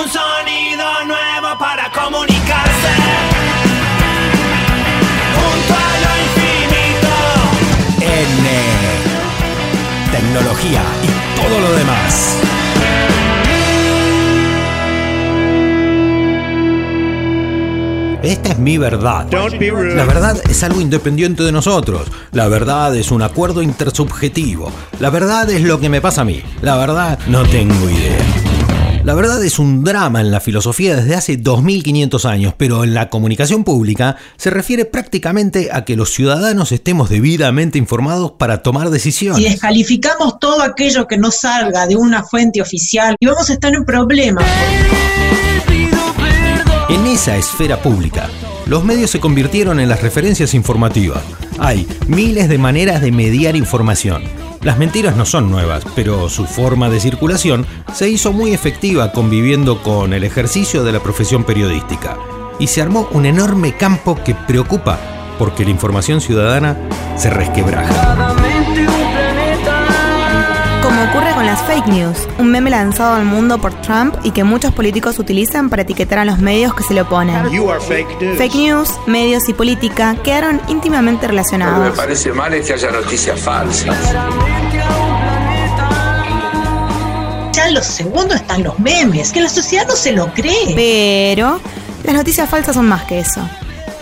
Un sonido nuevo para comunicarse. Junto a lo infinito. N. Tecnología y todo lo demás. Esta es mi verdad. La verdad es algo independiente de nosotros. La verdad es un acuerdo intersubjetivo. La verdad es lo que me pasa a mí. La verdad no tengo idea. La verdad es un drama en la filosofía desde hace 2500 años, pero en la comunicación pública se refiere prácticamente a que los ciudadanos estemos debidamente informados para tomar Si decisiones. descalificamos todo aquello que no salga de una fuente oficial, y vamos a estar en problemas. En esa esfera pública, los medios se convirtieron en las referencias informativas. Hay miles de maneras de mediar información. Las mentiras no son nuevas, pero su forma de circulación se hizo muy efectiva conviviendo con el ejercicio de la profesión periodística. Y se armó un enorme campo que preocupa porque la información ciudadana se resquebraja. Las fake news, un meme lanzado al mundo por Trump y que muchos políticos utilizan para etiquetar a los medios que se le oponen. Fake news, medios y política quedaron íntimamente Lo que me relacionados. parece mal es que haya noticias falsas. Ya en los segundos están los memes, que la sociedad no se lo cree. Pero las noticias falsas son más que eso.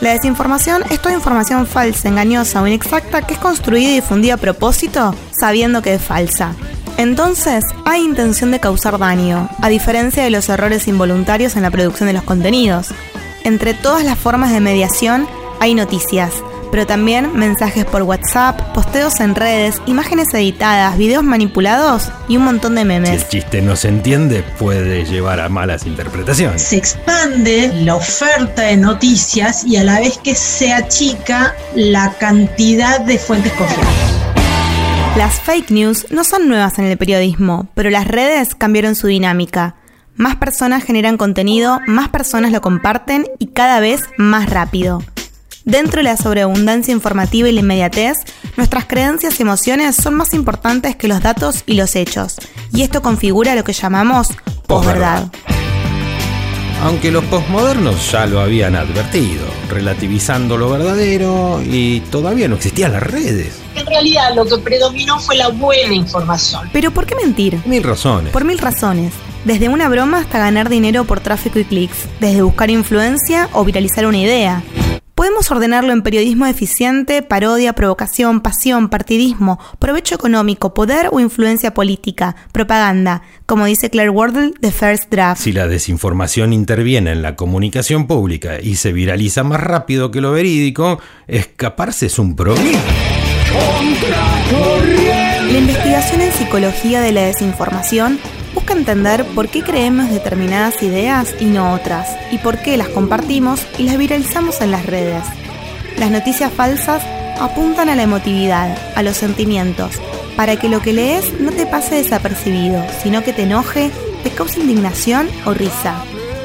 La desinformación es toda información falsa, engañosa o inexacta que es construida y difundida a propósito sabiendo que es falsa. Entonces, hay intención de causar daño, a diferencia de los errores involuntarios en la producción de los contenidos. Entre todas las formas de mediación hay noticias, pero también mensajes por WhatsApp, posteos en redes, imágenes editadas, videos manipulados y un montón de Si memes. el chiste no se entiende, puede llevar a malas interpretaciones. Se expande la oferta de noticias y a la vez que se achica la cantidad de fuentes confiables. Las fake news no son nuevas en el periodismo, pero las redes cambiaron su dinámica. Más personas generan contenido, más personas lo comparten y cada vez más rápido. Dentro de la sobreabundancia informativa y la inmediatez, nuestras creencias y emociones son más importantes que los datos y los hechos, y esto configura lo que llamamos posverdad. Aunque los posmodernos ya lo habían advertido, relativizando lo verdadero y todavía no existían las redes. En realidad lo que predominó fue la buena información. Pero ¿por qué mentir? Mil razones. Por mil razones. Desde una broma hasta ganar dinero por tráfico y clics. Desde buscar influencia o viralizar una idea. Podemos ordenarlo en periodismo eficiente, parodia, provocación, pasión, partidismo, provecho económico, poder o influencia política, propaganda, como dice Claire Wardle de First Draft. Si la desinformación interviene en la comunicación pública y se viraliza más rápido que lo verídico, escaparse es un problema. La investigación en psicología de la desinformación busca entender por qué creemos determinadas ideas y no otras, y por qué las compartimos y las viralizamos en las redes. Las noticias falsas apuntan a la emotividad, a los sentimientos, para que lo que lees no te pase desapercibido, sino que te enoje, te cause indignación o risa.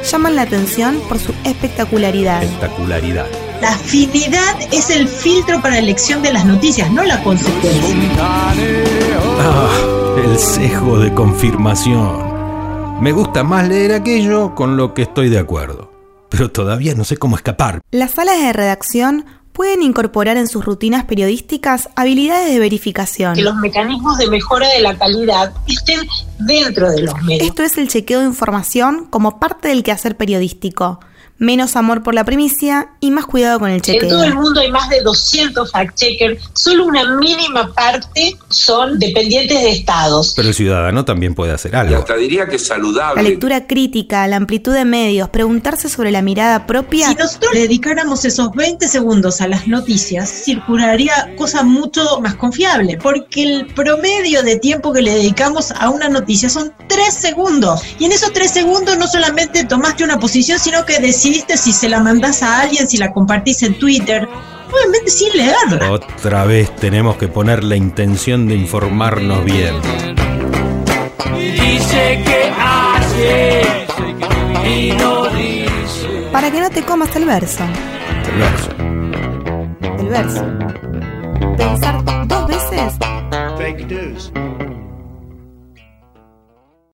Llaman la atención por su espectacularidad. Espectacularidad. La afinidad es el filtro para la elección de las noticias, no la consecuencia. Ah, el sesgo de confirmación. Me gusta más leer aquello con lo que estoy de acuerdo. Pero todavía no sé cómo escapar. Las salas de redacción pueden incorporar en sus rutinas periodísticas habilidades de verificación. Que los mecanismos de mejora de la calidad estén dentro de los medios. Esto es el chequeo de información como parte del quehacer periodístico. Menos amor por la primicia y más cuidado con el En todo el chequeo. mundo hay más de 200 fact-checkers, solo una mínima parte son dependientes de estados. Pero el ciudadano también puede hacer Y algo. hasta diría que es La saludable. lectura crítica, la amplitud de medios, preguntarse sobre la mirada propia. Si nosotros le dedicáramos esos 20 segundos a las noticias, circularía cosa mucho más confiable, porque el promedio de tiempo que le dedicamos a una noticia son 3 segundos. Y en esos 3 segundos no solamente tomaste una posición, sino que decidiste si se la mandás a alguien, si la compartís en Twitter, obviamente sin leerla. Otra vez tenemos que poner la intención de informarnos bien. Dice que hace y no dice. Para que no te comas el verso. El verso. El verso. Pensar dos veces Fake news.